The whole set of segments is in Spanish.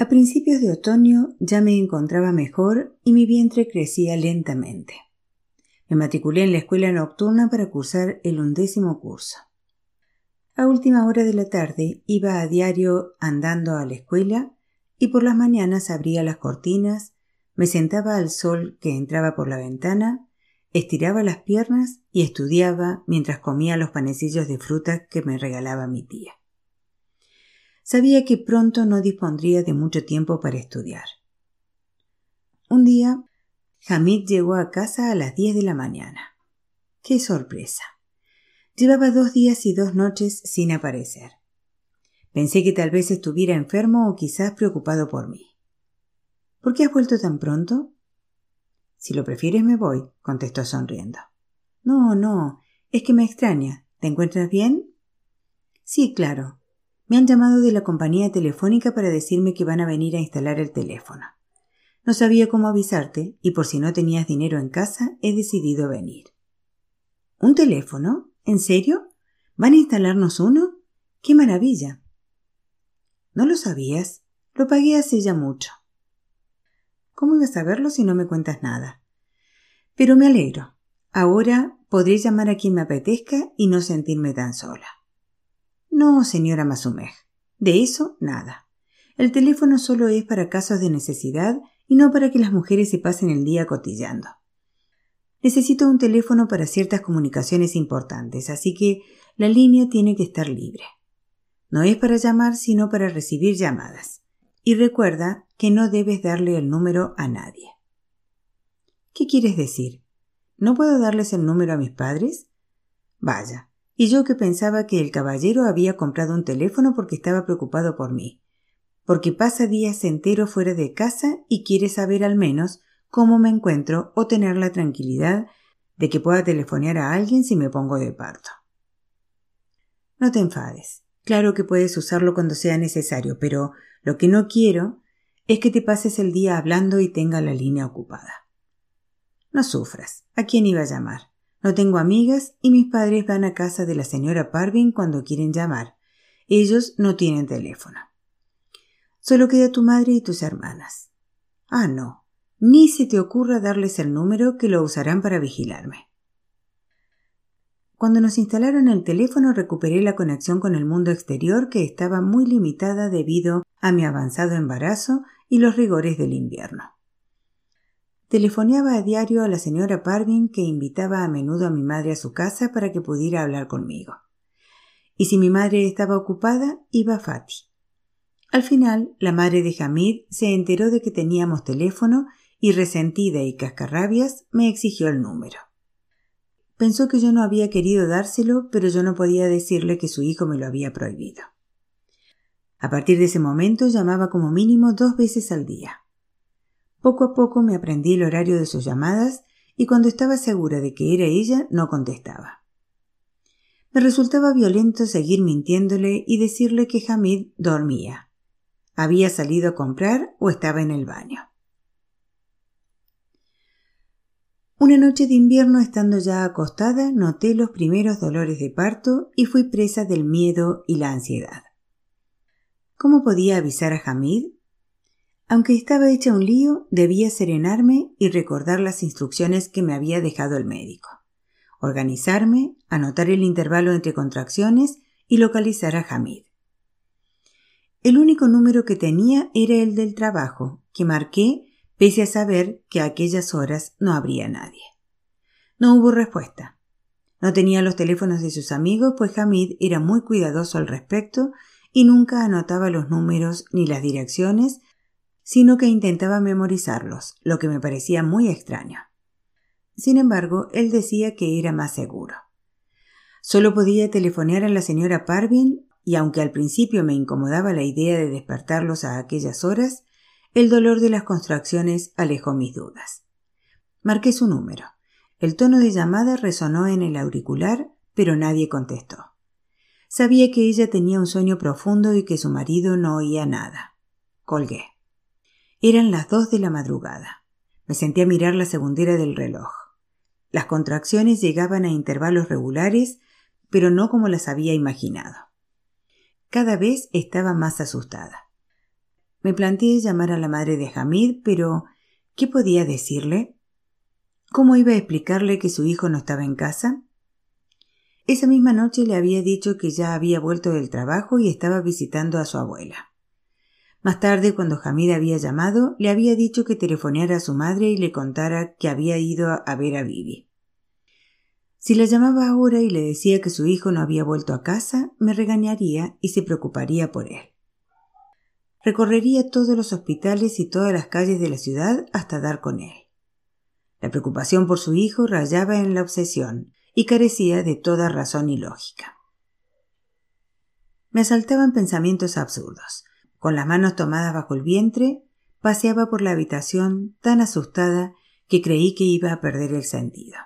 A principios de otoño ya me encontraba mejor y mi vientre crecía lentamente. Me matriculé en la escuela nocturna para cursar el undécimo curso. A última hora de la tarde iba a diario andando a la escuela y por las mañanas abría las cortinas, me sentaba al sol que entraba por la ventana, estiraba las piernas y estudiaba mientras comía los panecillos de fruta que me regalaba mi tía. Sabía que pronto no dispondría de mucho tiempo para estudiar. Un día, Hamid llegó a casa a las diez de la mañana. ¡Qué sorpresa! Llevaba dos días y dos noches sin aparecer. Pensé que tal vez estuviera enfermo o quizás preocupado por mí. ¿Por qué has vuelto tan pronto? Si lo prefieres me voy, contestó sonriendo. No, no, es que me extraña. ¿Te encuentras bien? Sí, claro. Me han llamado de la compañía telefónica para decirme que van a venir a instalar el teléfono. No sabía cómo avisarte y por si no tenías dinero en casa he decidido venir. ¿Un teléfono? ¿En serio? ¿Van a instalarnos uno? ¡Qué maravilla! ¿No lo sabías? Lo pagué hace ya mucho. ¿Cómo ibas a saberlo si no me cuentas nada? Pero me alegro. Ahora podré llamar a quien me apetezca y no sentirme tan sola. No, señora Masumej. De eso, nada. El teléfono solo es para casos de necesidad y no para que las mujeres se pasen el día cotillando. Necesito un teléfono para ciertas comunicaciones importantes, así que la línea tiene que estar libre. No es para llamar, sino para recibir llamadas. Y recuerda que no debes darle el número a nadie. ¿Qué quieres decir? ¿No puedo darles el número a mis padres? Vaya, y yo que pensaba que el caballero había comprado un teléfono porque estaba preocupado por mí, porque pasa días enteros fuera de casa y quiere saber al menos cómo me encuentro o tener la tranquilidad de que pueda telefonear a alguien si me pongo de parto. No te enfades. Claro que puedes usarlo cuando sea necesario, pero lo que no quiero es que te pases el día hablando y tenga la línea ocupada. No sufras. ¿A quién iba a llamar? No tengo amigas y mis padres van a casa de la señora Parvin cuando quieren llamar. Ellos no tienen teléfono. Solo queda tu madre y tus hermanas. Ah, no. Ni se te ocurra darles el número que lo usarán para vigilarme. Cuando nos instalaron el teléfono recuperé la conexión con el mundo exterior que estaba muy limitada debido a mi avanzado embarazo y los rigores del invierno. Telefoneaba a diario a la señora Parvin que invitaba a menudo a mi madre a su casa para que pudiera hablar conmigo. Y si mi madre estaba ocupada, iba Fati. Al final, la madre de Hamid se enteró de que teníamos teléfono y resentida y cascarrabias me exigió el número. Pensó que yo no había querido dárselo, pero yo no podía decirle que su hijo me lo había prohibido. A partir de ese momento llamaba como mínimo dos veces al día. Poco a poco me aprendí el horario de sus llamadas y cuando estaba segura de que era ella no contestaba. Me resultaba violento seguir mintiéndole y decirle que Hamid dormía. Había salido a comprar o estaba en el baño. Una noche de invierno, estando ya acostada, noté los primeros dolores de parto y fui presa del miedo y la ansiedad. ¿Cómo podía avisar a Hamid? Aunque estaba hecha un lío, debía serenarme y recordar las instrucciones que me había dejado el médico. Organizarme, anotar el intervalo entre contracciones y localizar a Hamid. El único número que tenía era el del trabajo, que marqué pese a saber que a aquellas horas no habría nadie. No hubo respuesta. No tenía los teléfonos de sus amigos, pues Hamid era muy cuidadoso al respecto y nunca anotaba los números ni las direcciones sino que intentaba memorizarlos, lo que me parecía muy extraño. Sin embargo, él decía que era más seguro. Solo podía telefonear a la señora Parvin y aunque al principio me incomodaba la idea de despertarlos a aquellas horas, el dolor de las contracciones alejó mis dudas. Marqué su número. El tono de llamada resonó en el auricular, pero nadie contestó. Sabía que ella tenía un sueño profundo y que su marido no oía nada. Colgué. Eran las dos de la madrugada. Me senté a mirar la segundera del reloj. Las contracciones llegaban a intervalos regulares, pero no como las había imaginado. Cada vez estaba más asustada. Me planteé llamar a la madre de Hamid, pero ¿qué podía decirle? ¿Cómo iba a explicarle que su hijo no estaba en casa? Esa misma noche le había dicho que ya había vuelto del trabajo y estaba visitando a su abuela. Más tarde, cuando Hamid había llamado, le había dicho que telefoneara a su madre y le contara que había ido a ver a Vivi. Si la llamaba ahora y le decía que su hijo no había vuelto a casa, me regañaría y se preocuparía por él. Recorrería todos los hospitales y todas las calles de la ciudad hasta dar con él. La preocupación por su hijo rayaba en la obsesión y carecía de toda razón y lógica. Me asaltaban pensamientos absurdos. Con las manos tomadas bajo el vientre, paseaba por la habitación tan asustada que creí que iba a perder el sentido.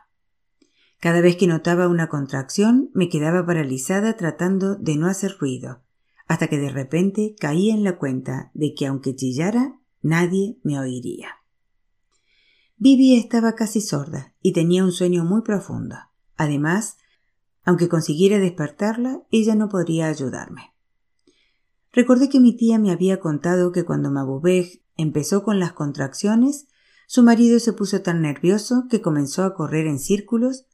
Cada vez que notaba una contracción me quedaba paralizada tratando de no hacer ruido, hasta que de repente caí en la cuenta de que aunque chillara, nadie me oiría. Vivi estaba casi sorda y tenía un sueño muy profundo. Además, aunque consiguiera despertarla, ella no podría ayudarme. Recordé que mi tía me había contado que cuando Mabubej empezó con las contracciones, su marido se puso tan nervioso que comenzó a correr en círculos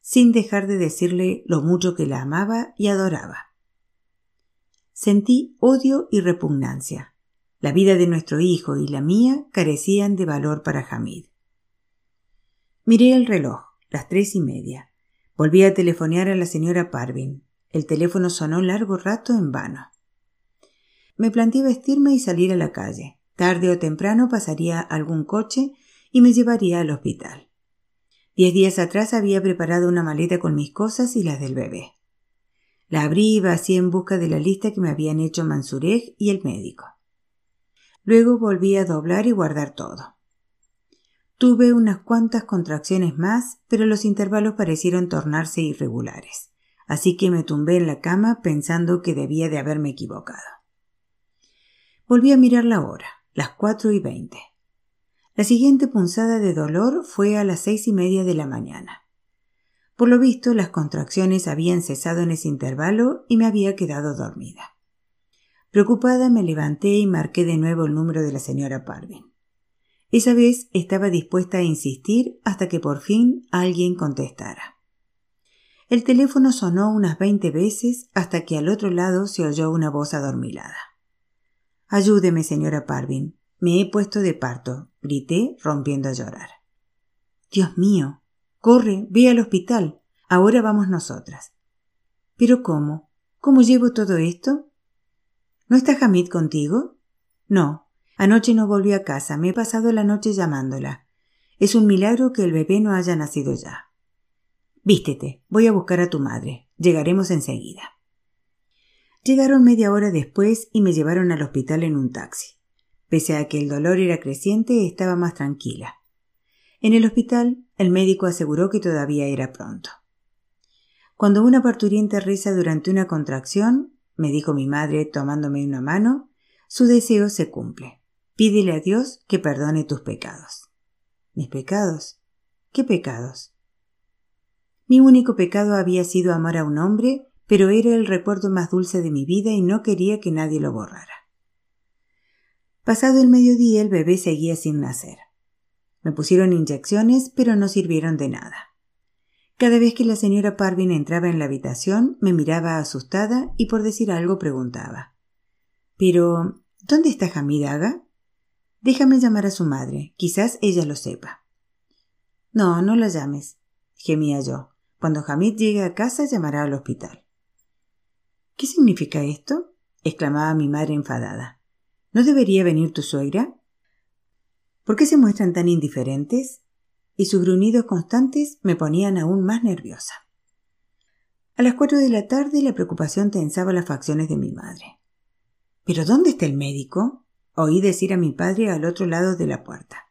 sin dejar de decirle lo mucho que la amaba y adoraba. Sentí odio y repugnancia. La vida de nuestro hijo y la mía carecían de valor para Hamid. Miré el reloj, las tres y media. Volví a telefonear a la señora Parvin. El teléfono sonó largo rato en vano. Me planteé vestirme y salir a la calle. Tarde o temprano pasaría algún coche y me llevaría al hospital. Diez días atrás había preparado una maleta con mis cosas y las del bebé. La abrí y vacié en busca de la lista que me habían hecho Mansureg y el médico. Luego volví a doblar y guardar todo. Tuve unas cuantas contracciones más, pero los intervalos parecieron tornarse irregulares, así que me tumbé en la cama pensando que debía de haberme equivocado. Volví a mirar la hora, las cuatro y veinte. La siguiente punzada de dolor fue a las seis y media de la mañana. Por lo visto, las contracciones habían cesado en ese intervalo y me había quedado dormida. Preocupada me levanté y marqué de nuevo el número de la señora Parvin. Esa vez estaba dispuesta a insistir hasta que por fin alguien contestara. El teléfono sonó unas veinte veces hasta que al otro lado se oyó una voz adormilada. Ayúdeme, señora Parvin. Me he puesto de parto, grité, rompiendo a llorar. Dios mío. Corre, ve al hospital. Ahora vamos nosotras. ¿Pero cómo? ¿Cómo llevo todo esto? ¿No está Hamid contigo? No. Anoche no volví a casa. Me he pasado la noche llamándola. Es un milagro que el bebé no haya nacido ya. Vístete. Voy a buscar a tu madre. Llegaremos enseguida. Llegaron media hora después y me llevaron al hospital en un taxi. Pese a que el dolor era creciente, estaba más tranquila. En el hospital, el médico aseguró que todavía era pronto. Cuando una parturienta reza durante una contracción, me dijo mi madre tomándome una mano, su deseo se cumple. Pídele a Dios que perdone tus pecados. ¿Mis pecados? ¿Qué pecados? Mi único pecado había sido amar a un hombre, pero era el recuerdo más dulce de mi vida y no quería que nadie lo borrara. Pasado el mediodía el bebé seguía sin nacer. Me pusieron inyecciones, pero no sirvieron de nada. Cada vez que la señora Parvin entraba en la habitación, me miraba asustada y por decir algo preguntaba. Pero, ¿dónde está Hamidaga? Déjame llamar a su madre, quizás ella lo sepa. No, no la llames, gemía yo. Cuando Hamid llegue a casa llamará al hospital. ¿Qué significa esto? exclamaba mi madre enfadada. ¿No debería venir tu suegra? ¿Por qué se muestran tan indiferentes? Y sus gruñidos constantes me ponían aún más nerviosa. A las cuatro de la tarde la preocupación tensaba las facciones de mi madre. ¿Pero dónde está el médico? Oí decir a mi padre al otro lado de la puerta.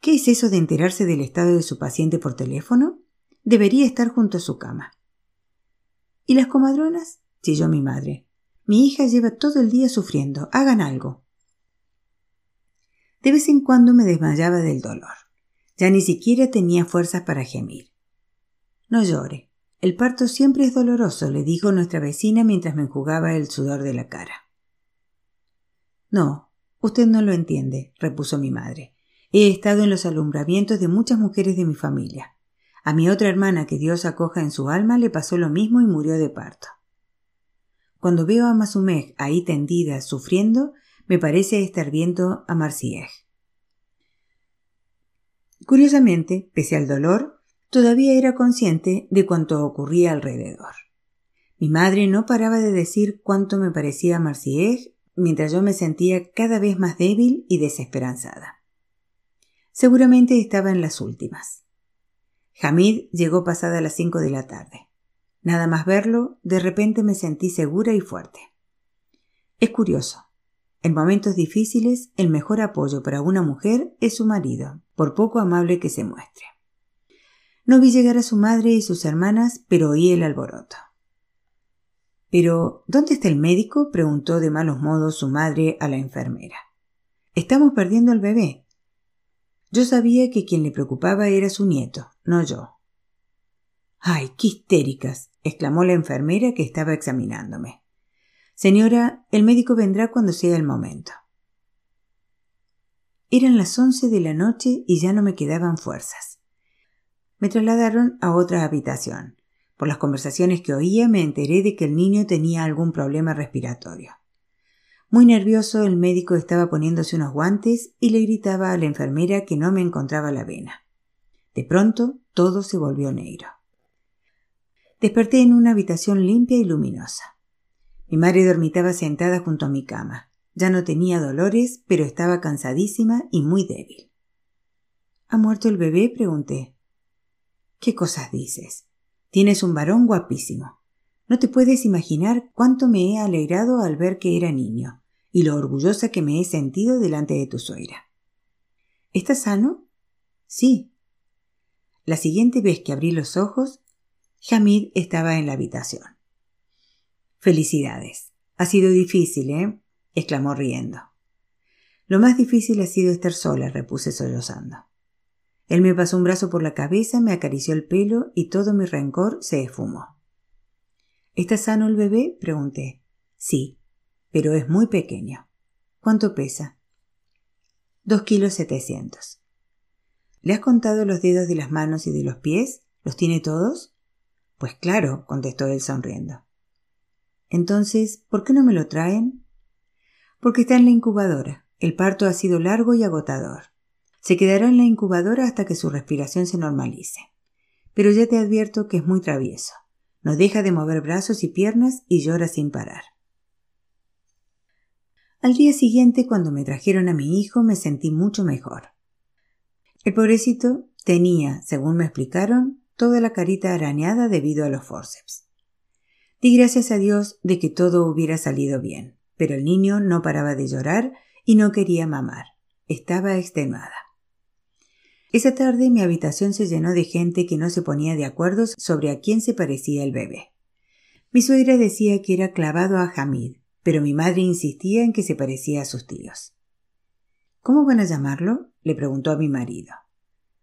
¿Qué es eso de enterarse del estado de su paciente por teléfono? Debería estar junto a su cama. ¿Y las comadronas? Chilló mi madre. Mi hija lleva todo el día sufriendo. Hagan algo. De vez en cuando me desmayaba del dolor. Ya ni siquiera tenía fuerzas para gemir. No llore. El parto siempre es doloroso, le dijo nuestra vecina mientras me enjugaba el sudor de la cara. No, Usted no lo entiende, repuso mi madre. He estado en los alumbramientos de muchas mujeres de mi familia. A mi otra hermana que Dios acoja en su alma le pasó lo mismo y murió de parto. Cuando veo a Masumej ahí tendida, sufriendo, me parece estar viendo a Marciej. Curiosamente, pese al dolor, todavía era consciente de cuanto ocurría alrededor. Mi madre no paraba de decir cuánto me parecía a mientras yo me sentía cada vez más débil y desesperanzada. Seguramente estaba en las últimas. Hamid llegó pasada las cinco de la tarde. Nada más verlo, de repente me sentí segura y fuerte. Es curioso. En momentos difíciles, el mejor apoyo para una mujer es su marido, por poco amable que se muestre. No vi llegar a su madre y sus hermanas, pero oí el alboroto. Pero, ¿dónde está el médico? preguntó de malos modos su madre a la enfermera. Estamos perdiendo al bebé. Yo sabía que quien le preocupaba era su nieto, no yo. Ay, qué histéricas. Exclamó la enfermera que estaba examinándome. Señora, el médico vendrá cuando sea el momento. Eran las once de la noche y ya no me quedaban fuerzas. Me trasladaron a otra habitación. Por las conversaciones que oía me enteré de que el niño tenía algún problema respiratorio. Muy nervioso, el médico estaba poniéndose unos guantes y le gritaba a la enfermera que no me encontraba la vena. De pronto, todo se volvió negro. Desperté en una habitación limpia y luminosa. Mi madre dormitaba sentada junto a mi cama. Ya no tenía dolores, pero estaba cansadísima y muy débil. ¿Ha muerto el bebé? pregunté. ¿Qué cosas dices? Tienes un varón guapísimo. No te puedes imaginar cuánto me he alegrado al ver que era niño y lo orgullosa que me he sentido delante de tu suegra. ¿Estás sano? Sí. La siguiente vez que abrí los ojos, Hamid estaba en la habitación. Felicidades. Ha sido difícil, ¿eh? exclamó riendo. Lo más difícil ha sido estar sola, repuse sollozando. Él me pasó un brazo por la cabeza, me acarició el pelo y todo mi rencor se esfumó. ¿Está sano el bebé? pregunté. Sí, pero es muy pequeño. ¿Cuánto pesa? Dos kilos setecientos. ¿Le has contado los dedos de las manos y de los pies? ¿Los tiene todos? Pues claro, contestó él sonriendo. Entonces, ¿por qué no me lo traen? Porque está en la incubadora. El parto ha sido largo y agotador. Se quedará en la incubadora hasta que su respiración se normalice. Pero ya te advierto que es muy travieso. No deja de mover brazos y piernas y llora sin parar. Al día siguiente, cuando me trajeron a mi hijo, me sentí mucho mejor. El pobrecito tenía, según me explicaron, toda la carita arañada debido a los forceps. Di gracias a Dios de que todo hubiera salido bien, pero el niño no paraba de llorar y no quería mamar. Estaba extenuada. Esa tarde mi habitación se llenó de gente que no se ponía de acuerdo sobre a quién se parecía el bebé. Mi suegra decía que era clavado a Hamid, pero mi madre insistía en que se parecía a sus tíos. ¿Cómo van a llamarlo? le preguntó a mi marido.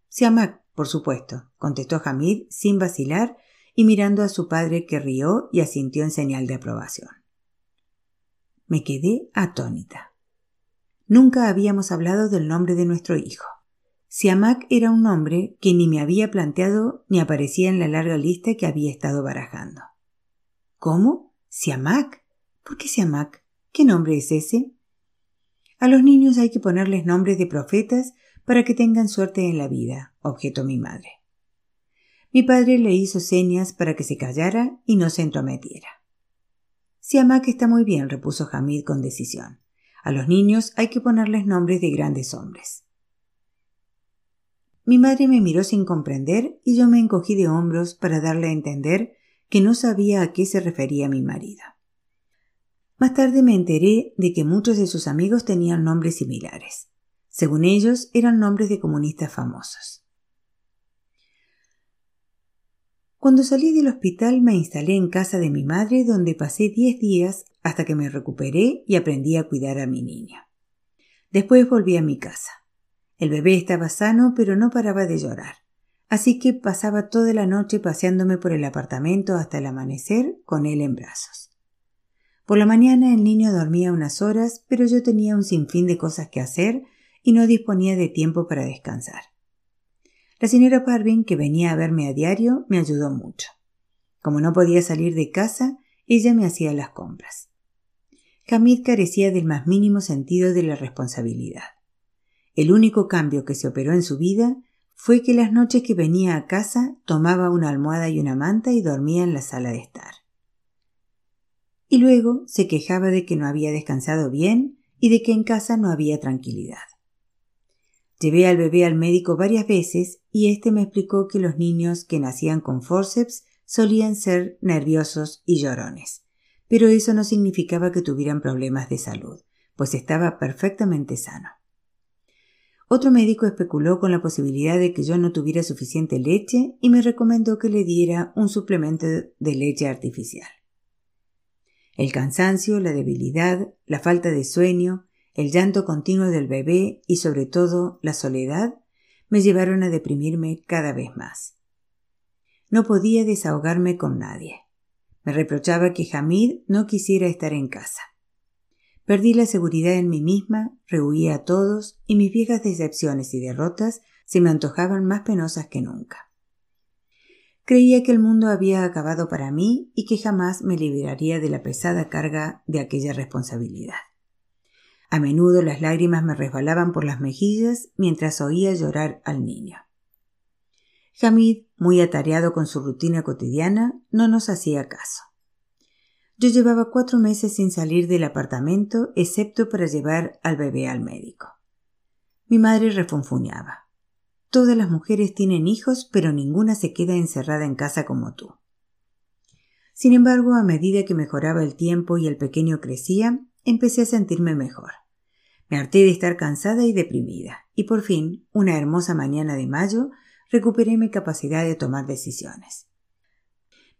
Siamak, por supuesto, contestó Hamid sin vacilar y mirando a su padre que rió y asintió en señal de aprobación. Me quedé atónita. Nunca habíamos hablado del nombre de nuestro hijo. Siamak era un nombre que ni me había planteado ni aparecía en la larga lista que había estado barajando. ¿Cómo? ¿Siamak? ¿Por qué Siamak? ¿Qué nombre es ese? A los niños hay que ponerles nombres de profetas para que tengan suerte en la vida, objetó mi madre. Mi padre le hizo señas para que se callara y no se entrometiera. Siamak está muy bien, repuso Hamid con decisión. A los niños hay que ponerles nombres de grandes hombres. Mi madre me miró sin comprender y yo me encogí de hombros para darle a entender que no sabía a qué se refería mi marido. Más tarde me enteré de que muchos de sus amigos tenían nombres similares. Según ellos, eran nombres de comunistas famosos. Cuando salí del hospital me instalé en casa de mi madre donde pasé diez días hasta que me recuperé y aprendí a cuidar a mi niña. Después volví a mi casa. El bebé estaba sano, pero no paraba de llorar. Así que pasaba toda la noche paseándome por el apartamento hasta el amanecer con él en brazos. Por la mañana el niño dormía unas horas, pero yo tenía un sinfín de cosas que hacer y no disponía de tiempo para descansar. La señora Parvin, que venía a verme a diario, me ayudó mucho. Como no podía salir de casa, ella me hacía las compras. Hamid carecía del más mínimo sentido de la responsabilidad. El único cambio que se operó en su vida fue que las noches que venía a casa tomaba una almohada y una manta y dormía en la sala de estar. Y luego se quejaba de que no había descansado bien y de que en casa no había tranquilidad. Llevé al bebé al médico varias veces y éste me explicó que los niños que nacían con forceps solían ser nerviosos y llorones pero eso no significaba que tuvieran problemas de salud, pues estaba perfectamente sano. Otro médico especuló con la posibilidad de que yo no tuviera suficiente leche y me recomendó que le diera un suplemento de leche artificial. El cansancio, la debilidad, la falta de sueño, el llanto continuo del bebé y sobre todo la soledad me llevaron a deprimirme cada vez más. No podía desahogarme con nadie. Me reprochaba que Hamid no quisiera estar en casa. Perdí la seguridad en mí misma, rehuía a todos y mis viejas decepciones y derrotas se me antojaban más penosas que nunca. Creía que el mundo había acabado para mí y que jamás me liberaría de la pesada carga de aquella responsabilidad. A menudo las lágrimas me resbalaban por las mejillas mientras oía llorar al niño. Hamid, muy atareado con su rutina cotidiana, no nos hacía caso. Yo llevaba cuatro meses sin salir del apartamento, excepto para llevar al bebé al médico. Mi madre refunfuñaba. Todas las mujeres tienen hijos, pero ninguna se queda encerrada en casa como tú. Sin embargo, a medida que mejoraba el tiempo y el pequeño crecía, empecé a sentirme mejor. Me harté de estar cansada y deprimida, y por fin, una hermosa mañana de mayo, recuperé mi capacidad de tomar decisiones.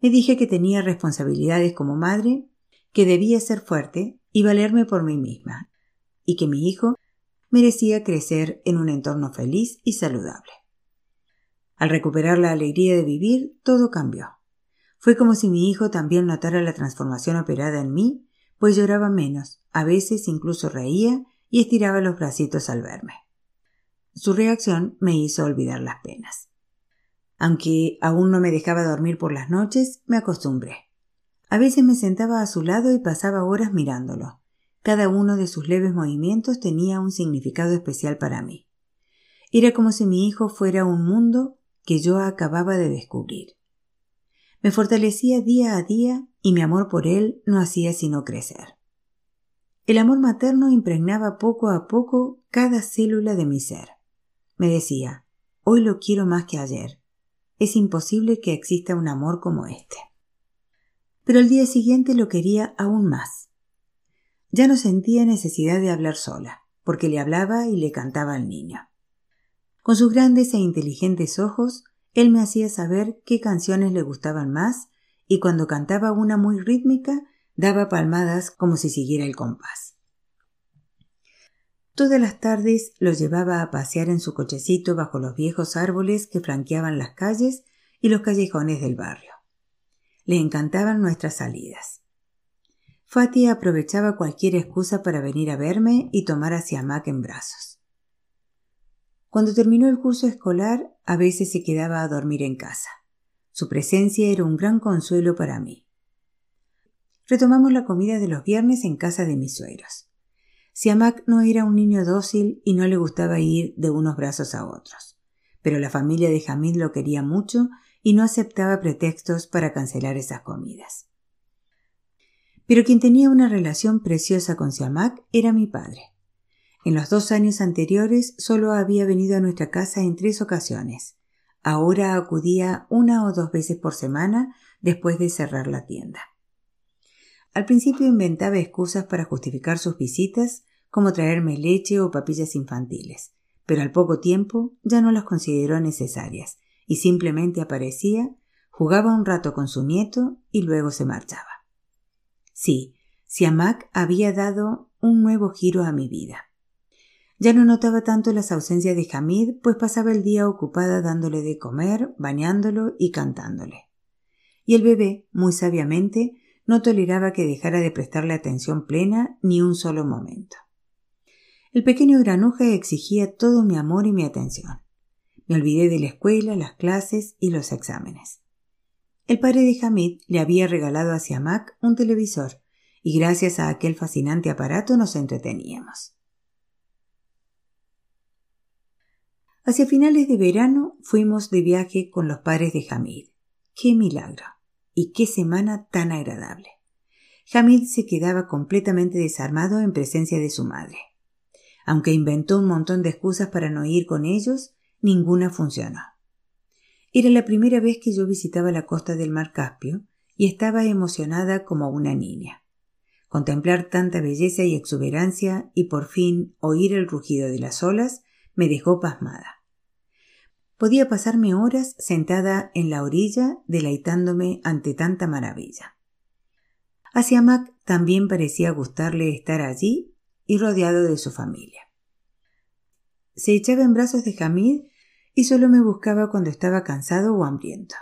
Me dije que tenía responsabilidades como madre, que debía ser fuerte y valerme por mí misma, y que mi hijo merecía crecer en un entorno feliz y saludable. Al recuperar la alegría de vivir, todo cambió. Fue como si mi hijo también notara la transformación operada en mí, pues lloraba menos, a veces incluso reía y estiraba los bracitos al verme. Su reacción me hizo olvidar las penas. Aunque aún no me dejaba dormir por las noches, me acostumbré. A veces me sentaba a su lado y pasaba horas mirándolo. Cada uno de sus leves movimientos tenía un significado especial para mí. Era como si mi hijo fuera un mundo que yo acababa de descubrir. Me fortalecía día a día y mi amor por él no hacía sino crecer. El amor materno impregnaba poco a poco cada célula de mi ser. Me decía, hoy lo quiero más que ayer. Es imposible que exista un amor como este. Pero el día siguiente lo quería aún más. Ya no sentía necesidad de hablar sola, porque le hablaba y le cantaba al niño. Con sus grandes e inteligentes ojos, él me hacía saber qué canciones le gustaban más y cuando cantaba una muy rítmica, daba palmadas como si siguiera el compás. Todas las tardes lo llevaba a pasear en su cochecito bajo los viejos árboles que flanqueaban las calles y los callejones del barrio. Le encantaban nuestras salidas. Fatih aprovechaba cualquier excusa para venir a verme y tomar a Siamak en brazos. Cuando terminó el curso escolar, a veces se quedaba a dormir en casa. Su presencia era un gran consuelo para mí. Retomamos la comida de los viernes en casa de mis suegros. Siamak no era un niño dócil y no le gustaba ir de unos brazos a otros. Pero la familia de Hamid lo quería mucho y no aceptaba pretextos para cancelar esas comidas. Pero quien tenía una relación preciosa con Siamak era mi padre. En los dos años anteriores solo había venido a nuestra casa en tres ocasiones. Ahora acudía una o dos veces por semana después de cerrar la tienda. Al principio inventaba excusas para justificar sus visitas como traerme leche o papillas infantiles, pero al poco tiempo ya no las consideró necesarias y simplemente aparecía, jugaba un rato con su nieto y luego se marchaba. Sí, Siamak había dado un nuevo giro a mi vida. Ya no notaba tanto las ausencias de Hamid, pues pasaba el día ocupada dándole de comer, bañándolo y cantándole. Y el bebé, muy sabiamente, no toleraba que dejara de prestarle atención plena ni un solo momento. El pequeño granuja exigía todo mi amor y mi atención. Me olvidé de la escuela, las clases y los exámenes. El padre de Hamid le había regalado a Siamak un televisor y gracias a aquel fascinante aparato nos entreteníamos. Hacia finales de verano fuimos de viaje con los padres de Hamid. ¡Qué milagro! Y qué semana tan agradable. Hamid se quedaba completamente desarmado en presencia de su madre. Aunque inventó un montón de excusas para no ir con ellos, ninguna funcionó. Era la primera vez que yo visitaba la costa del mar Caspio y estaba emocionada como una niña. Contemplar tanta belleza y exuberancia y por fin oír el rugido de las olas me dejó pasmada. Podía pasarme horas sentada en la orilla deleitándome ante tanta maravilla. A Siamak también parecía gustarle estar allí y rodeado de su familia. Se echaba en brazos de Hamid y solo me buscaba cuando estaba cansado o hambriento.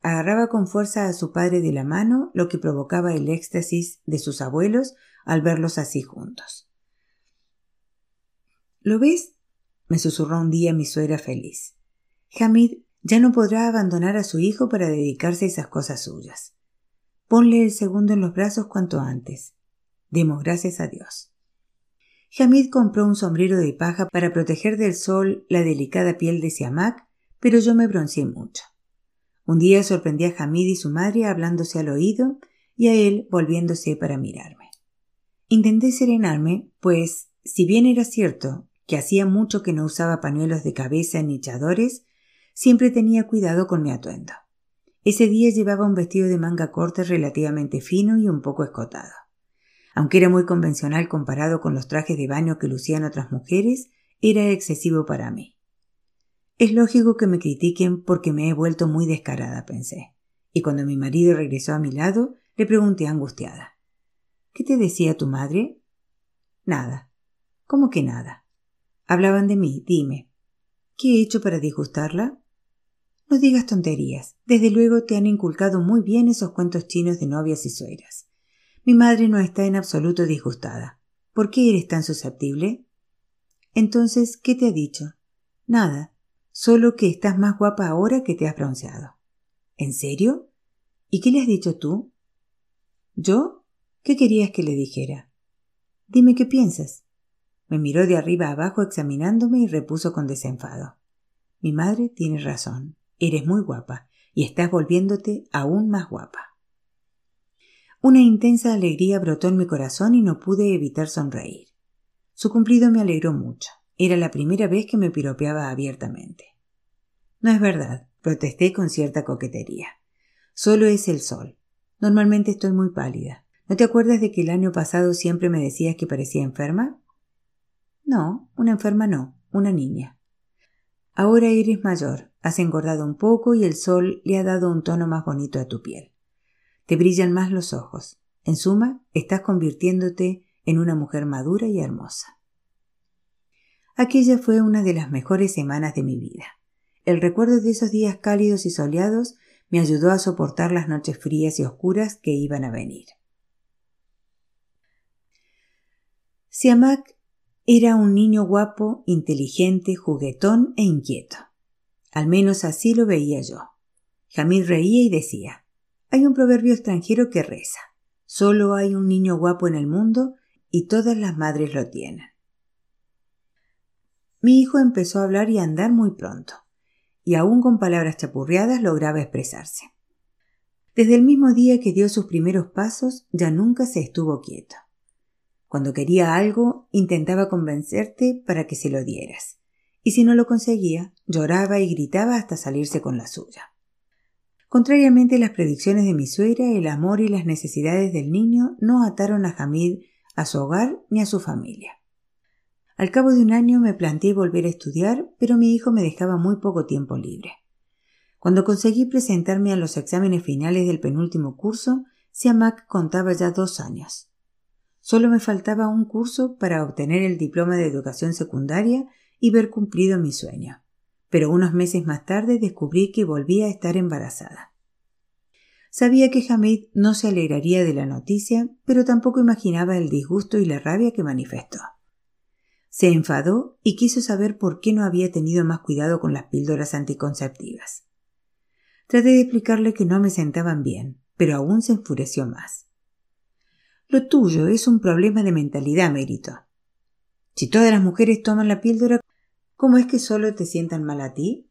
Agarraba con fuerza a su padre de la mano, lo que provocaba el éxtasis de sus abuelos al verlos así juntos. ¿Lo ves? Me susurró un día mi suegra feliz. Hamid ya no podrá abandonar a su hijo para dedicarse a esas cosas suyas. Ponle el segundo en los brazos cuanto antes. Demos gracias a Dios. Hamid compró un sombrero de paja para proteger del sol la delicada piel de Siamak, pero yo me bronceé mucho. Un día sorprendí a Hamid y su madre hablándose al oído y a él volviéndose para mirarme. Intenté serenarme, pues, si bien era cierto que hacía mucho que no usaba pañuelos de cabeza ni chadores, siempre tenía cuidado con mi atuendo. Ese día llevaba un vestido de manga corta relativamente fino y un poco escotado. Aunque era muy convencional comparado con los trajes de baño que lucían otras mujeres, era excesivo para mí. Es lógico que me critiquen porque me he vuelto muy descarada, pensé. Y cuando mi marido regresó a mi lado, le pregunté angustiada. ¿Qué te decía tu madre? Nada. ¿Cómo que nada? Hablaban de mí, dime. ¿Qué he hecho para disgustarla? No digas tonterías. Desde luego te han inculcado muy bien esos cuentos chinos de novias y suegras. Mi madre no está en absoluto disgustada. ¿Por qué eres tan susceptible? Entonces, ¿qué te ha dicho? Nada. Solo que estás más guapa ahora que te has bronceado. ¿En serio? ¿Y qué le has dicho tú? ¿Yo? ¿Qué querías que le dijera? Dime qué piensas. Me miró de arriba abajo examinándome y repuso con desenfado. Mi madre tiene razón. Eres muy guapa y estás volviéndote aún más guapa. Una intensa alegría brotó en mi corazón y no pude evitar sonreír. Su cumplido me alegró mucho. Era la primera vez que me piropeaba abiertamente. No es verdad, protesté con cierta coquetería. Solo es el sol. Normalmente estoy muy pálida. ¿No te acuerdas de que el año pasado siempre me decías que parecía enferma? No, una enferma no, una niña. Ahora eres mayor, has engordado un poco y el sol le ha dado un tono más bonito a tu piel. Te brillan más los ojos. En suma, estás convirtiéndote en una mujer madura y hermosa. Aquella fue una de las mejores semanas de mi vida. El recuerdo de esos días cálidos y soleados me ayudó a soportar las noches frías y oscuras que iban a venir. Siamak era un niño guapo, inteligente, juguetón e inquieto. Al menos así lo veía yo. Jamil reía y decía Hay un proverbio extranjero que reza Solo hay un niño guapo en el mundo y todas las madres lo tienen. Mi hijo empezó a hablar y a andar muy pronto, y aún con palabras chapurreadas lograba expresarse. Desde el mismo día que dio sus primeros pasos ya nunca se estuvo quieto. Cuando quería algo, intentaba convencerte para que se lo dieras. Y si no lo conseguía, lloraba y gritaba hasta salirse con la suya. Contrariamente a las predicciones de mi suegra, el amor y las necesidades del niño no ataron a Hamid a su hogar ni a su familia. Al cabo de un año me planteé volver a estudiar, pero mi hijo me dejaba muy poco tiempo libre. Cuando conseguí presentarme a los exámenes finales del penúltimo curso, Siamak contaba ya dos años. Solo me faltaba un curso para obtener el diploma de educación secundaria y ver cumplido mi sueño. Pero unos meses más tarde descubrí que volvía a estar embarazada. Sabía que Hamid no se alegraría de la noticia, pero tampoco imaginaba el disgusto y la rabia que manifestó. Se enfadó y quiso saber por qué no había tenido más cuidado con las píldoras anticonceptivas. Traté de explicarle que no me sentaban bien, pero aún se enfureció más. Lo tuyo es un problema de mentalidad, Mérito. Si todas las mujeres toman la píldora, ¿cómo es que solo te sientan mal a ti?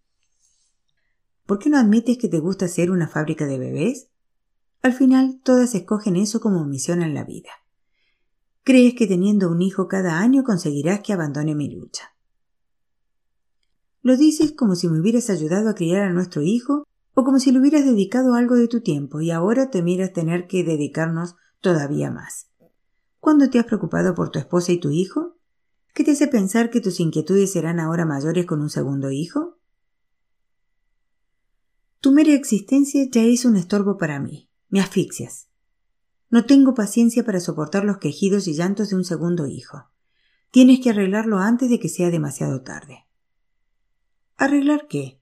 ¿Por qué no admites que te gusta ser una fábrica de bebés? Al final, todas escogen eso como misión en la vida. ¿Crees que teniendo un hijo cada año conseguirás que abandone mi lucha? Lo dices como si me hubieras ayudado a criar a nuestro hijo o como si le hubieras dedicado algo de tu tiempo y ahora te miras tener que dedicarnos todavía más. ¿Cuándo te has preocupado por tu esposa y tu hijo? ¿Qué te hace pensar que tus inquietudes serán ahora mayores con un segundo hijo? Tu mera existencia ya es un estorbo para mí. Me asfixias. No tengo paciencia para soportar los quejidos y llantos de un segundo hijo. Tienes que arreglarlo antes de que sea demasiado tarde. ¿Arreglar qué?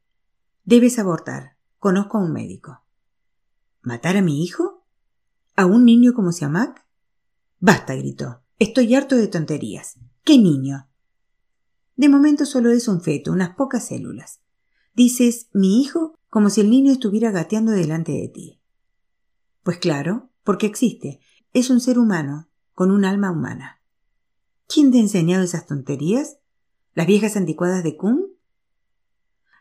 Debes abortar. Conozco a un médico. ¿Matar a mi hijo? ¿A un niño como Siamak? Basta, gritó. Estoy harto de tonterías. ¿Qué niño? De momento solo es un feto, unas pocas células. Dices mi hijo como si el niño estuviera gateando delante de ti. Pues claro, porque existe. Es un ser humano, con un alma humana. ¿Quién te ha enseñado esas tonterías? ¿Las viejas anticuadas de Kuhn?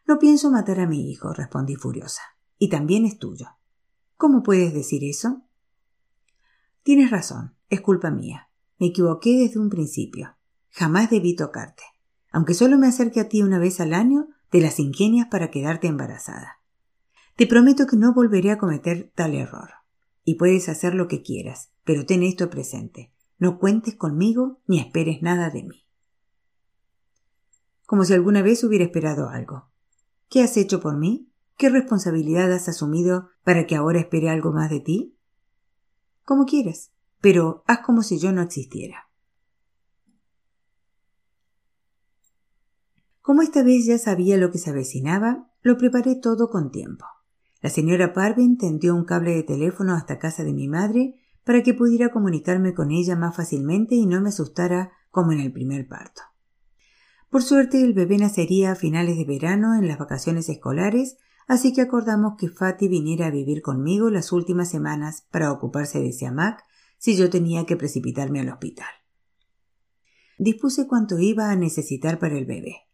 No pienso matar a mi hijo, respondí furiosa. Y también es tuyo. ¿Cómo puedes decir eso? Tienes razón, es culpa mía. Me equivoqué desde un principio. Jamás debí tocarte. Aunque solo me acerque a ti una vez al año, te las ingenias para quedarte embarazada. Te prometo que no volveré a cometer tal error y puedes hacer lo que quieras, pero ten esto presente. No cuentes conmigo ni esperes nada de mí. Como si alguna vez hubiera esperado algo. ¿Qué has hecho por mí? ¿Qué responsabilidad has asumido para que ahora espere algo más de ti? Como quieras, pero haz como si yo no existiera. Como esta vez ya sabía lo que se avecinaba, lo preparé todo con tiempo. La señora Parvin tendió un cable de teléfono hasta casa de mi madre para que pudiera comunicarme con ella más fácilmente y no me asustara como en el primer parto. Por suerte el bebé nacería a finales de verano en las vacaciones escolares, así que acordamos que Fati viniera a vivir conmigo las últimas semanas para ocuparse de Siamak si yo tenía que precipitarme al hospital. Dispuse cuánto iba a necesitar para el bebé.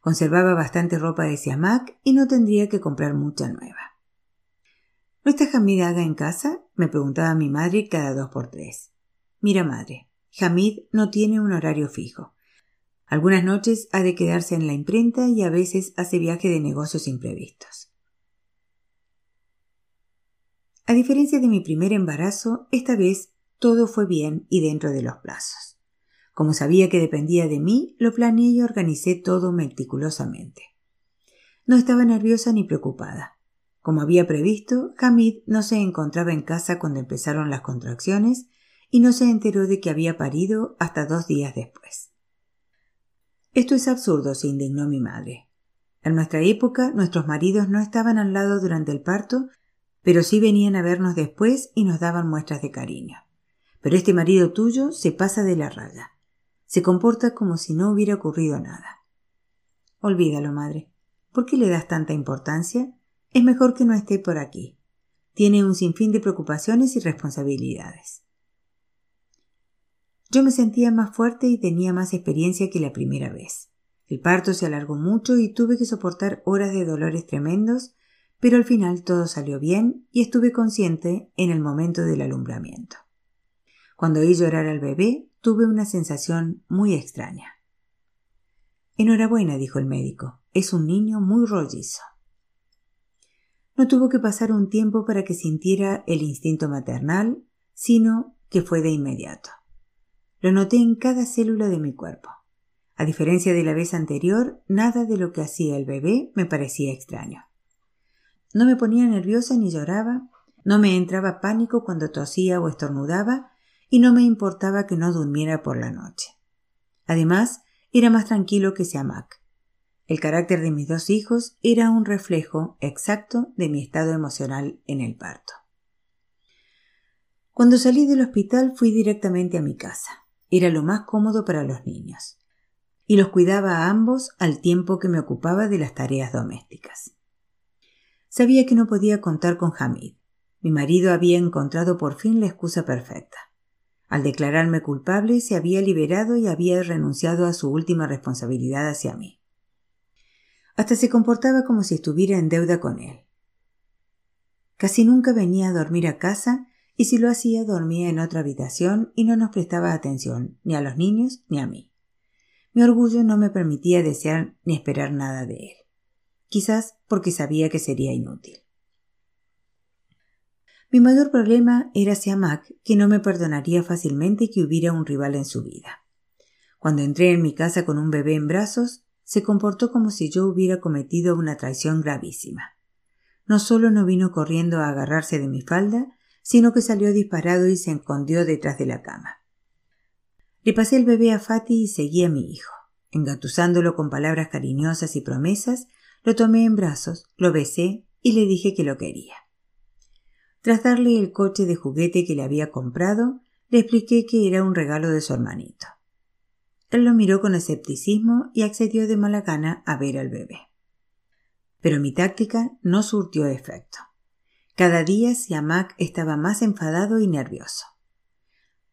Conservaba bastante ropa de Siamak y no tendría que comprar mucha nueva. ¿No está Hamid Aga en casa? me preguntaba mi madre cada dos por tres. Mira, madre, Hamid no tiene un horario fijo. Algunas noches ha de quedarse en la imprenta y a veces hace viaje de negocios imprevistos. A diferencia de mi primer embarazo, esta vez todo fue bien y dentro de los plazos. Como sabía que dependía de mí, lo planeé y organicé todo meticulosamente. No estaba nerviosa ni preocupada. Como había previsto, Hamid no se encontraba en casa cuando empezaron las contracciones y no se enteró de que había parido hasta dos días después. Esto es absurdo, se indignó mi madre. En nuestra época nuestros maridos no estaban al lado durante el parto, pero sí venían a vernos después y nos daban muestras de cariño. Pero este marido tuyo se pasa de la raya. Se comporta como si no hubiera ocurrido nada. Olvídalo, madre. ¿Por qué le das tanta importancia? Es mejor que no esté por aquí. Tiene un sinfín de preocupaciones y responsabilidades. Yo me sentía más fuerte y tenía más experiencia que la primera vez. El parto se alargó mucho y tuve que soportar horas de dolores tremendos, pero al final todo salió bien y estuve consciente en el momento del alumbramiento. Cuando oí llorar al bebé, tuve una sensación muy extraña. Enhorabuena, dijo el médico. Es un niño muy rollizo. No tuvo que pasar un tiempo para que sintiera el instinto maternal, sino que fue de inmediato. Lo noté en cada célula de mi cuerpo. A diferencia de la vez anterior, nada de lo que hacía el bebé me parecía extraño. No me ponía nerviosa ni lloraba, no me entraba pánico cuando tosía o estornudaba, y no me importaba que no durmiera por la noche. Además, era más tranquilo que Siamak. El carácter de mis dos hijos era un reflejo exacto de mi estado emocional en el parto. Cuando salí del hospital fui directamente a mi casa. Era lo más cómodo para los niños. Y los cuidaba a ambos al tiempo que me ocupaba de las tareas domésticas. Sabía que no podía contar con Hamid. Mi marido había encontrado por fin la excusa perfecta. Al declararme culpable se había liberado y había renunciado a su última responsabilidad hacia mí. Hasta se comportaba como si estuviera en deuda con él. Casi nunca venía a dormir a casa y si lo hacía dormía en otra habitación y no nos prestaba atención ni a los niños ni a mí. Mi orgullo no me permitía desear ni esperar nada de él, quizás porque sabía que sería inútil. Mi mayor problema era hacia Mac, que no me perdonaría fácilmente que hubiera un rival en su vida. Cuando entré en mi casa con un bebé en brazos, se comportó como si yo hubiera cometido una traición gravísima. No solo no vino corriendo a agarrarse de mi falda, sino que salió disparado y se escondió detrás de la cama. Le pasé el bebé a Fati y seguí a mi hijo. Engatusándolo con palabras cariñosas y promesas, lo tomé en brazos, lo besé y le dije que lo quería. Tras darle el coche de juguete que le había comprado, le expliqué que era un regalo de su hermanito. Él lo miró con escepticismo y accedió de mala gana a ver al bebé. Pero mi táctica no surtió efecto. Cada día Siamak estaba más enfadado y nervioso.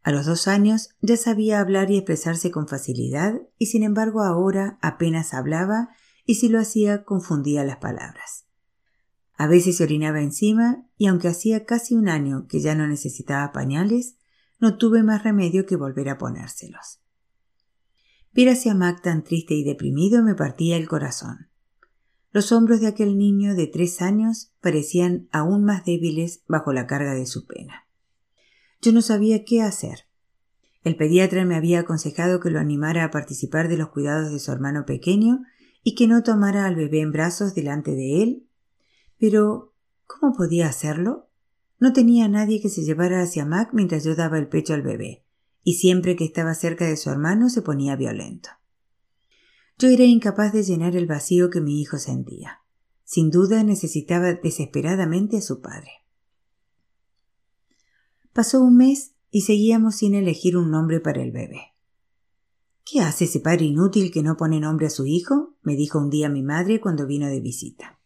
A los dos años ya sabía hablar y expresarse con facilidad y sin embargo ahora apenas hablaba y si lo hacía confundía las palabras. A veces se orinaba encima y aunque hacía casi un año que ya no necesitaba pañales, no tuve más remedio que volver a ponérselos. Ver a Siamak tan triste y deprimido me partía el corazón. Los hombros de aquel niño de tres años parecían aún más débiles bajo la carga de su pena. Yo no sabía qué hacer. El pediatra me había aconsejado que lo animara a participar de los cuidados de su hermano pequeño y que no tomara al bebé en brazos delante de él. Pero, ¿cómo podía hacerlo? No tenía nadie que se llevara hacia Mac mientras yo daba el pecho al bebé, y siempre que estaba cerca de su hermano se ponía violento. Yo era incapaz de llenar el vacío que mi hijo sentía. Sin duda necesitaba desesperadamente a su padre. Pasó un mes y seguíamos sin elegir un nombre para el bebé. ¿Qué hace ese padre inútil que no pone nombre a su hijo? me dijo un día mi madre cuando vino de visita.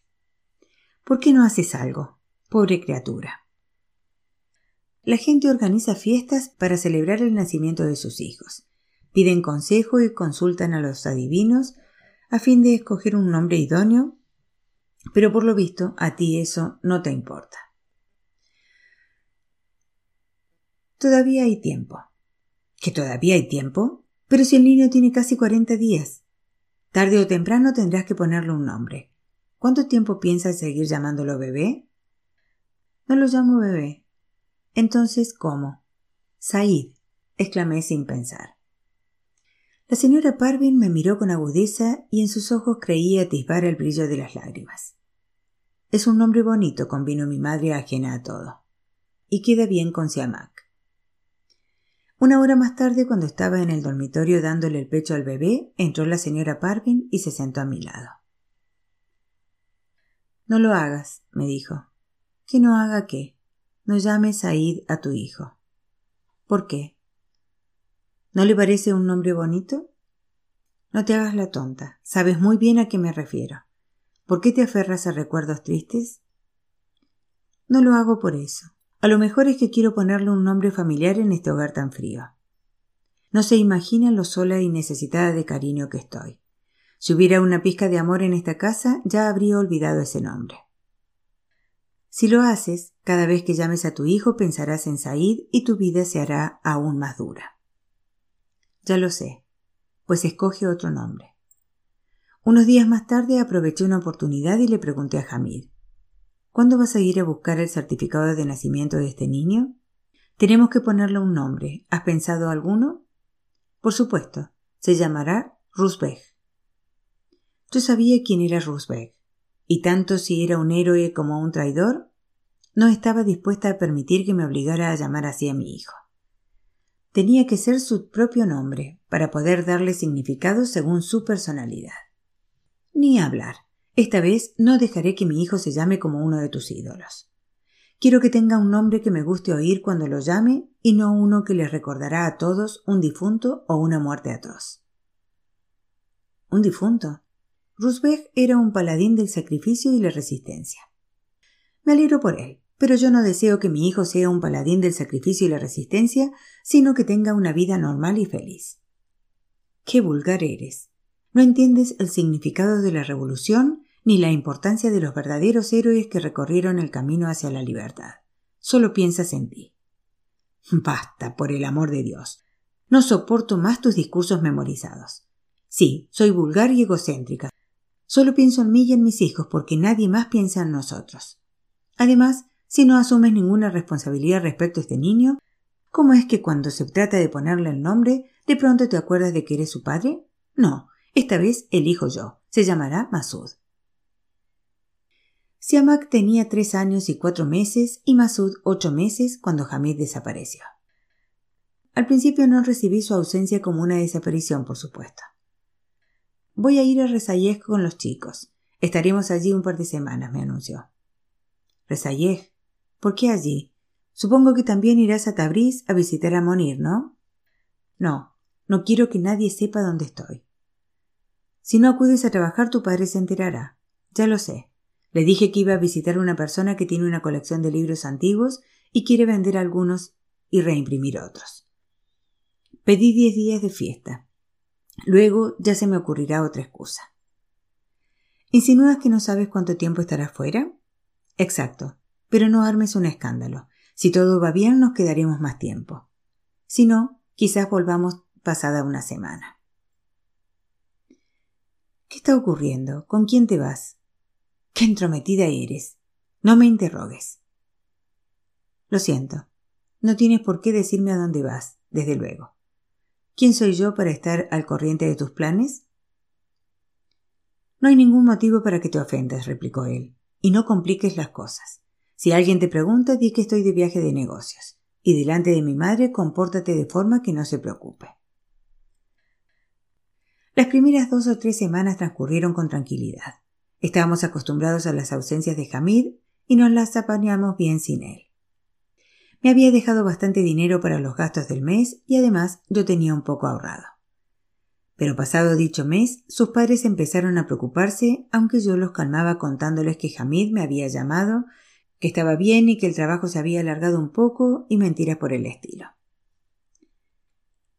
¿Por qué no haces algo? Pobre criatura. La gente organiza fiestas para celebrar el nacimiento de sus hijos piden consejo y consultan a los adivinos a fin de escoger un nombre idóneo, pero por lo visto a ti eso no te importa. Todavía hay tiempo. ¿Que todavía hay tiempo? Pero si el niño tiene casi cuarenta días. Tarde o temprano tendrás que ponerle un nombre. ¿Cuánto tiempo piensas seguir llamándolo bebé? No lo llamo bebé. Entonces, ¿cómo? Said, exclamé sin pensar. La señora Parvin me miró con agudeza y en sus ojos creí atisbar el brillo de las lágrimas. Es un nombre bonito, convino mi madre ajena a todo. Y queda bien con Siamak. Una hora más tarde, cuando estaba en el dormitorio dándole el pecho al bebé, entró la señora Parvin y se sentó a mi lado. No lo hagas, me dijo. ¿Que no haga qué? No llames Said a tu hijo. ¿Por qué? ¿No le parece un nombre bonito? No te hagas la tonta. Sabes muy bien a qué me refiero. ¿Por qué te aferras a recuerdos tristes? No lo hago por eso. A lo mejor es que quiero ponerle un nombre familiar en este hogar tan frío. No se imagina lo sola y necesitada de cariño que estoy. Si hubiera una pizca de amor en esta casa, ya habría olvidado ese nombre. Si lo haces, cada vez que llames a tu hijo pensarás en Said y tu vida se hará aún más dura. Ya lo sé, pues escoge otro nombre. Unos días más tarde aproveché una oportunidad y le pregunté a Hamid ¿Cuándo vas a ir a buscar el certificado de nacimiento de este niño? Tenemos que ponerle un nombre. ¿Has pensado alguno? Por supuesto. Se llamará Rusbeg. Yo sabía quién era Rusbeg, y tanto si era un héroe como un traidor, no estaba dispuesta a permitir que me obligara a llamar así a mi hijo tenía que ser su propio nombre para poder darle significado según su personalidad. Ni hablar. Esta vez no dejaré que mi hijo se llame como uno de tus ídolos. Quiero que tenga un nombre que me guste oír cuando lo llame y no uno que le recordará a todos un difunto o una muerte atroz. ¿Un difunto? Rusbeck era un paladín del sacrificio y la resistencia. Me alegro por él, pero yo no deseo que mi hijo sea un paladín del sacrificio y la resistencia, sino que tenga una vida normal y feliz. Qué vulgar eres. No entiendes el significado de la revolución ni la importancia de los verdaderos héroes que recorrieron el camino hacia la libertad. Solo piensas en ti. Basta, por el amor de Dios. No soporto más tus discursos memorizados. Sí, soy vulgar y egocéntrica. Solo pienso en mí y en mis hijos porque nadie más piensa en nosotros. Además, si no asumes ninguna responsabilidad respecto a este niño, ¿cómo es que cuando se trata de ponerle el nombre, de pronto te acuerdas de que eres su padre? No, esta vez elijo yo. Se llamará Masud. Siamak tenía tres años y cuatro meses y Masud ocho meses cuando Hamid desapareció. Al principio no recibí su ausencia como una desaparición, por supuesto. Voy a ir a Resayej con los chicos. Estaremos allí un par de semanas, me anunció. Resayej. ¿Por qué allí? Supongo que también irás a Tabriz a visitar a Monir, ¿no? No, no quiero que nadie sepa dónde estoy. Si no acudes a trabajar, tu padre se enterará. Ya lo sé. Le dije que iba a visitar a una persona que tiene una colección de libros antiguos y quiere vender algunos y reimprimir otros. Pedí diez días de fiesta. Luego ya se me ocurrirá otra excusa. ¿Insinúas que no sabes cuánto tiempo estarás fuera? Exacto. Pero no armes un escándalo. Si todo va bien, nos quedaremos más tiempo. Si no, quizás volvamos pasada una semana. ¿Qué está ocurriendo? ¿Con quién te vas? Qué entrometida eres. No me interrogues. Lo siento. No tienes por qué decirme a dónde vas, desde luego. ¿Quién soy yo para estar al corriente de tus planes? No hay ningún motivo para que te ofendas, replicó él, y no compliques las cosas. Si alguien te pregunta, di que estoy de viaje de negocios, y delante de mi madre compórtate de forma que no se preocupe. Las primeras dos o tres semanas transcurrieron con tranquilidad. Estábamos acostumbrados a las ausencias de Hamid y nos las apañamos bien sin él. Me había dejado bastante dinero para los gastos del mes y además yo tenía un poco ahorrado. Pero pasado dicho mes, sus padres empezaron a preocuparse, aunque yo los calmaba contándoles que Hamid me había llamado que estaba bien y que el trabajo se había alargado un poco y mentiras por el estilo.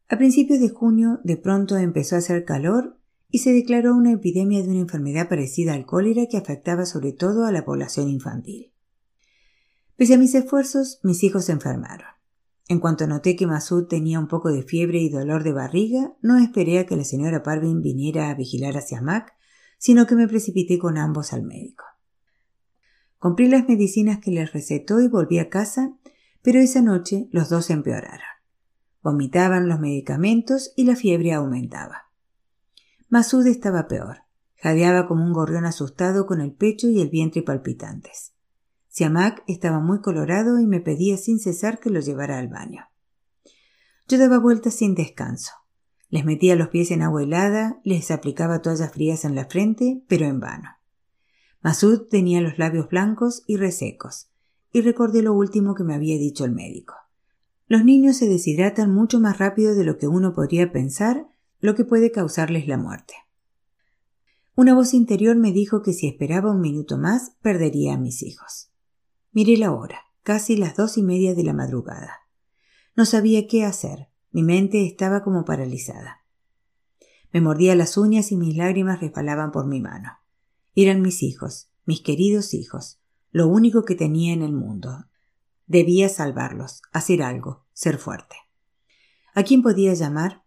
A principios de junio de pronto empezó a hacer calor y se declaró una epidemia de una enfermedad parecida al cólera que afectaba sobre todo a la población infantil. Pese a mis esfuerzos, mis hijos se enfermaron. En cuanto noté que Masud tenía un poco de fiebre y dolor de barriga, no esperé a que la señora Parvin viniera a vigilar hacia Mac, sino que me precipité con ambos al médico. Compré las medicinas que les recetó y volví a casa, pero esa noche los dos empeoraron. Vomitaban los medicamentos y la fiebre aumentaba. Masud estaba peor. Jadeaba como un gorrión asustado con el pecho y el vientre palpitantes. Siamak estaba muy colorado y me pedía sin cesar que lo llevara al baño. Yo daba vueltas sin descanso. Les metía los pies en agua helada, les aplicaba toallas frías en la frente, pero en vano. Masud tenía los labios blancos y resecos, y recordé lo último que me había dicho el médico. Los niños se deshidratan mucho más rápido de lo que uno podría pensar, lo que puede causarles la muerte. Una voz interior me dijo que si esperaba un minuto más perdería a mis hijos. Miré la hora, casi las dos y media de la madrugada. No sabía qué hacer, mi mente estaba como paralizada. Me mordía las uñas y mis lágrimas resbalaban por mi mano. Eran mis hijos, mis queridos hijos, lo único que tenía en el mundo. Debía salvarlos, hacer algo, ser fuerte. ¿A quién podía llamar?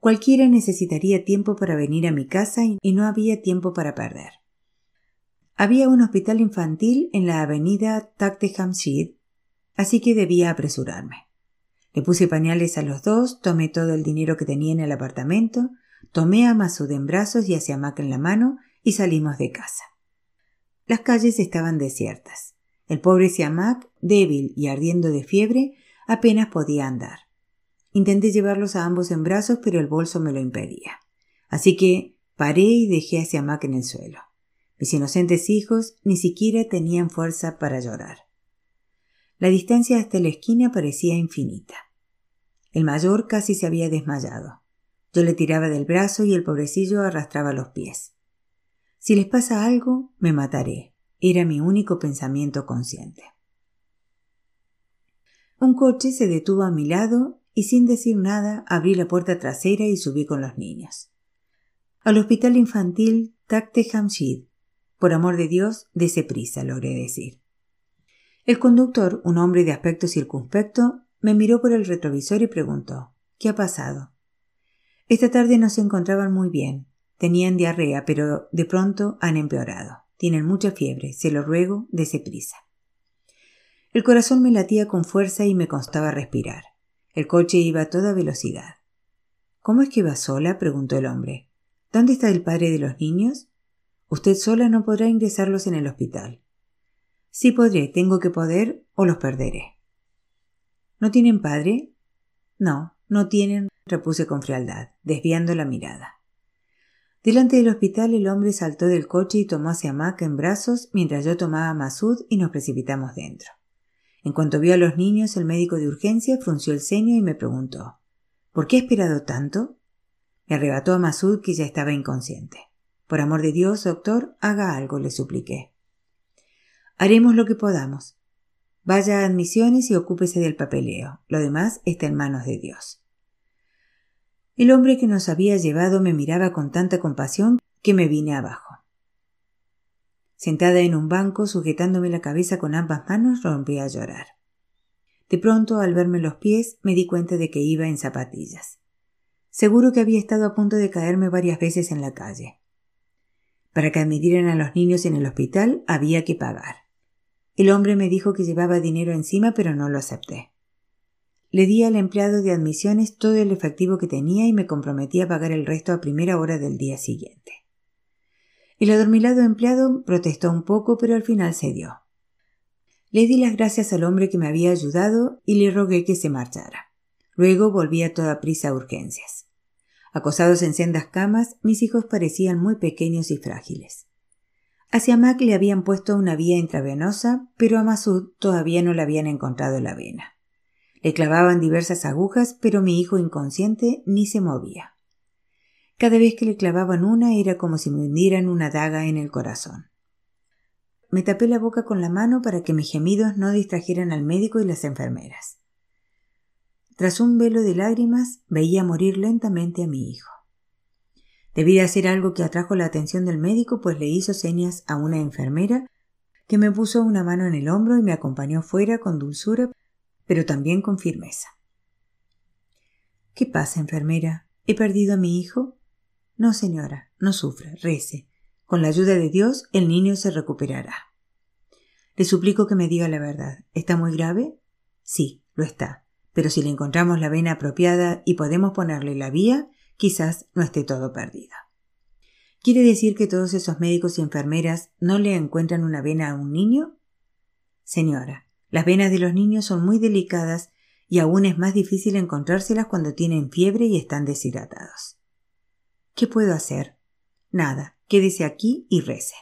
Cualquiera necesitaría tiempo para venir a mi casa y no había tiempo para perder. Había un hospital infantil en la avenida Takte Hamshid, así que debía apresurarme. Le puse pañales a los dos, tomé todo el dinero que tenía en el apartamento, tomé a Masud en brazos y a Siamak en la mano y salimos de casa. Las calles estaban desiertas. El pobre Siamak, débil y ardiendo de fiebre, apenas podía andar. Intenté llevarlos a ambos en brazos, pero el bolso me lo impedía. Así que paré y dejé a Siamak en el suelo. Mis inocentes hijos ni siquiera tenían fuerza para llorar. La distancia hasta la esquina parecía infinita. El mayor casi se había desmayado. Yo le tiraba del brazo y el pobrecillo arrastraba los pies. Si les pasa algo, me mataré. Era mi único pensamiento consciente. Un coche se detuvo a mi lado y sin decir nada abrí la puerta trasera y subí con los niños. Al hospital infantil Takte Hamshid. Por amor de Dios, dese prisa, logré decir. El conductor, un hombre de aspecto circunspecto, me miró por el retrovisor y preguntó ¿Qué ha pasado? Esta tarde no se encontraban muy bien. Tenían diarrea, pero de pronto han empeorado. Tienen mucha fiebre. Se lo ruego, dese prisa. El corazón me latía con fuerza y me constaba respirar. El coche iba a toda velocidad. ¿Cómo es que va sola? preguntó el hombre. ¿Dónde está el padre de los niños? Usted sola no podrá ingresarlos en el hospital. Sí podré, tengo que poder o los perderé. ¿No tienen padre? No, no tienen, repuse con frialdad, desviando la mirada. Delante del hospital el hombre saltó del coche y tomó hacia Mac en brazos mientras yo tomaba a Masud y nos precipitamos dentro. En cuanto vio a los niños, el médico de urgencia frunció el ceño y me preguntó ¿Por qué ha esperado tanto? Me arrebató a Masud que ya estaba inconsciente. Por amor de Dios, doctor, haga algo, le supliqué. Haremos lo que podamos. Vaya a admisiones y ocúpese del papeleo. Lo demás está en manos de Dios. El hombre que nos había llevado me miraba con tanta compasión que me vine abajo. Sentada en un banco, sujetándome la cabeza con ambas manos, rompí a llorar. De pronto, al verme los pies, me di cuenta de que iba en zapatillas. Seguro que había estado a punto de caerme varias veces en la calle. Para que admitieran a los niños en el hospital había que pagar. El hombre me dijo que llevaba dinero encima, pero no lo acepté. Le di al empleado de admisiones todo el efectivo que tenía y me comprometí a pagar el resto a primera hora del día siguiente. El adormilado empleado protestó un poco, pero al final cedió. Le di las gracias al hombre que me había ayudado y le rogué que se marchara. Luego volví a toda prisa a urgencias. Acosados en sendas camas, mis hijos parecían muy pequeños y frágiles. Hacia Mac le habían puesto una vía intravenosa, pero a Masud todavía no le habían encontrado la vena. Le clavaban diversas agujas, pero mi hijo inconsciente ni se movía. Cada vez que le clavaban una era como si me hundieran una daga en el corazón. Me tapé la boca con la mano para que mis gemidos no distrajeran al médico y las enfermeras. Tras un velo de lágrimas veía morir lentamente a mi hijo. Debí de hacer algo que atrajo la atención del médico, pues le hizo señas a una enfermera que me puso una mano en el hombro y me acompañó fuera con dulzura pero también con firmeza. ¿Qué pasa, enfermera? ¿He perdido a mi hijo? No, señora, no sufra, rece. Con la ayuda de Dios, el niño se recuperará. Le suplico que me diga la verdad. ¿Está muy grave? Sí, lo está. Pero si le encontramos la vena apropiada y podemos ponerle la vía, quizás no esté todo perdido. ¿Quiere decir que todos esos médicos y enfermeras no le encuentran una vena a un niño? Señora, las venas de los niños son muy delicadas y aún es más difícil encontrárselas cuando tienen fiebre y están deshidratados. ¿Qué puedo hacer? Nada, quédese aquí y rece.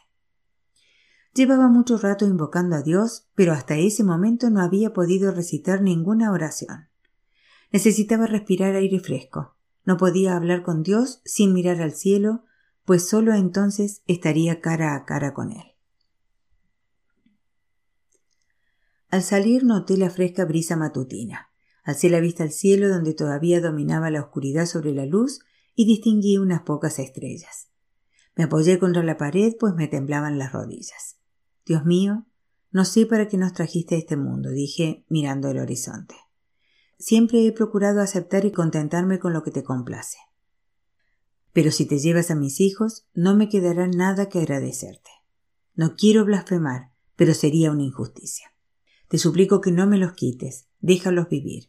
Llevaba mucho rato invocando a Dios, pero hasta ese momento no había podido recitar ninguna oración. Necesitaba respirar aire fresco. No podía hablar con Dios sin mirar al cielo, pues sólo entonces estaría cara a cara con Él. Al salir noté la fresca brisa matutina. Alcé la vista al cielo donde todavía dominaba la oscuridad sobre la luz y distinguí unas pocas estrellas. Me apoyé contra la pared pues me temblaban las rodillas. Dios mío, no sé para qué nos trajiste a este mundo, dije mirando el horizonte. Siempre he procurado aceptar y contentarme con lo que te complace. Pero si te llevas a mis hijos, no me quedará nada que agradecerte. No quiero blasfemar, pero sería una injusticia. Te suplico que no me los quites, déjalos vivir.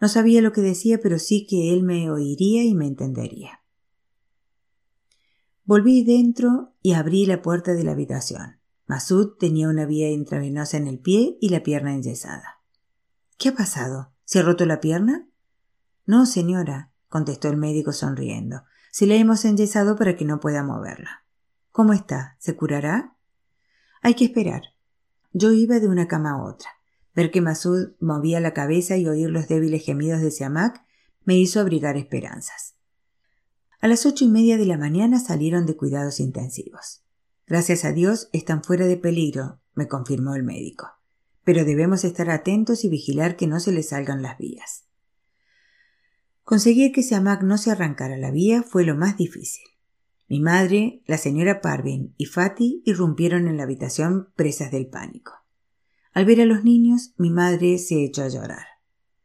No sabía lo que decía, pero sí que él me oiría y me entendería. Volví dentro y abrí la puerta de la habitación. Masud tenía una vía intravenosa en el pie y la pierna enyesada. ¿Qué ha pasado? ¿Se ha roto la pierna? No, señora, contestó el médico sonriendo. Se la hemos enyesado para que no pueda moverla. ¿Cómo está? ¿Se curará? Hay que esperar. Yo iba de una cama a otra. Ver que Masud movía la cabeza y oír los débiles gemidos de Siamak me hizo abrigar esperanzas. A las ocho y media de la mañana salieron de cuidados intensivos. Gracias a Dios están fuera de peligro, me confirmó el médico. Pero debemos estar atentos y vigilar que no se le salgan las vías. Conseguir que Siamak no se arrancara la vía fue lo más difícil. Mi madre, la señora Parvin y Fati irrumpieron en la habitación presas del pánico. Al ver a los niños, mi madre se echó a llorar.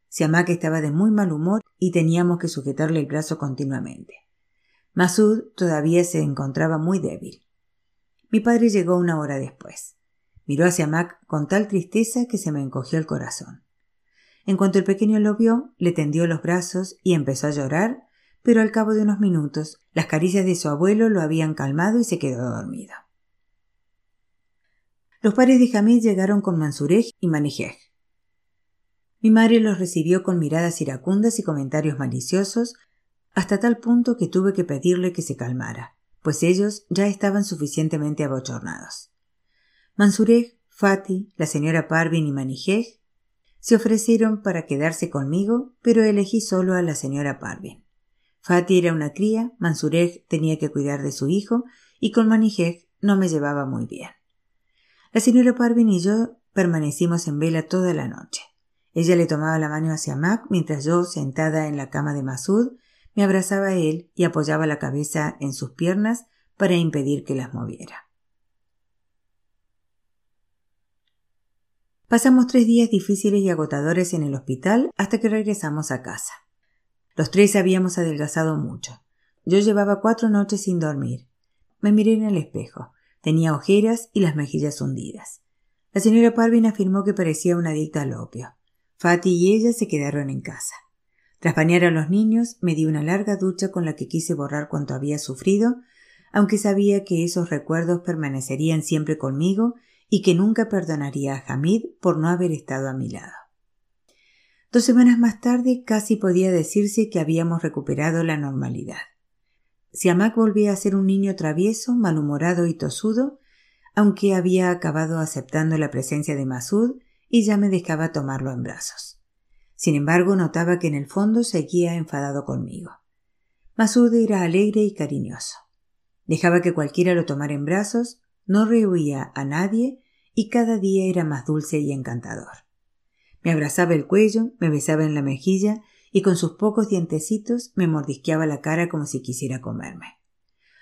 Siamak estaba de muy mal humor y teníamos que sujetarle el brazo continuamente. Masud todavía se encontraba muy débil. Mi padre llegó una hora después. Miró hacia Mac con tal tristeza que se me encogió el corazón. En cuanto el pequeño lo vio, le tendió los brazos y empezó a llorar, pero al cabo de unos minutos las caricias de su abuelo lo habían calmado y se quedó dormido. Los padres de Hamid llegaron con Mansurej y Manijej. Mi madre los recibió con miradas iracundas y comentarios maliciosos, hasta tal punto que tuve que pedirle que se calmara, pues ellos ya estaban suficientemente abochornados. Mansurej, Fati, la señora Parvin y Manijej se ofrecieron para quedarse conmigo, pero elegí solo a la señora Parvin. Fati era una cría, Mansurej tenía que cuidar de su hijo y con Manijej no me llevaba muy bien. La señora Parvin y yo permanecimos en vela toda la noche. Ella le tomaba la mano hacia Mac mientras yo, sentada en la cama de Masud, me abrazaba a él y apoyaba la cabeza en sus piernas para impedir que las moviera. Pasamos tres días difíciles y agotadores en el hospital hasta que regresamos a casa. Los tres habíamos adelgazado mucho. Yo llevaba cuatro noches sin dormir. Me miré en el espejo. Tenía ojeras y las mejillas hundidas. La señora Parvin afirmó que parecía una adicta al opio. Fati y ella se quedaron en casa. Tras bañar a los niños, me di una larga ducha con la que quise borrar cuanto había sufrido, aunque sabía que esos recuerdos permanecerían siempre conmigo y que nunca perdonaría a Hamid por no haber estado a mi lado. Dos semanas más tarde casi podía decirse que habíamos recuperado la normalidad. Siamak volvía a ser un niño travieso, malhumorado y tosudo, aunque había acabado aceptando la presencia de Masud y ya me dejaba tomarlo en brazos. Sin embargo, notaba que en el fondo seguía enfadado conmigo. Masud era alegre y cariñoso. Dejaba que cualquiera lo tomara en brazos, no rehuía a nadie y cada día era más dulce y encantador. Me abrazaba el cuello, me besaba en la mejilla y con sus pocos dientecitos me mordisqueaba la cara como si quisiera comerme.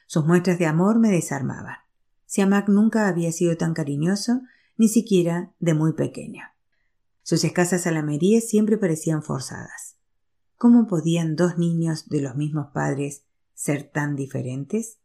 Sus muestras de amor me desarmaban. Siamak nunca había sido tan cariñoso, ni siquiera de muy pequeño. Sus escasas alamerías siempre parecían forzadas. ¿Cómo podían dos niños de los mismos padres ser tan diferentes?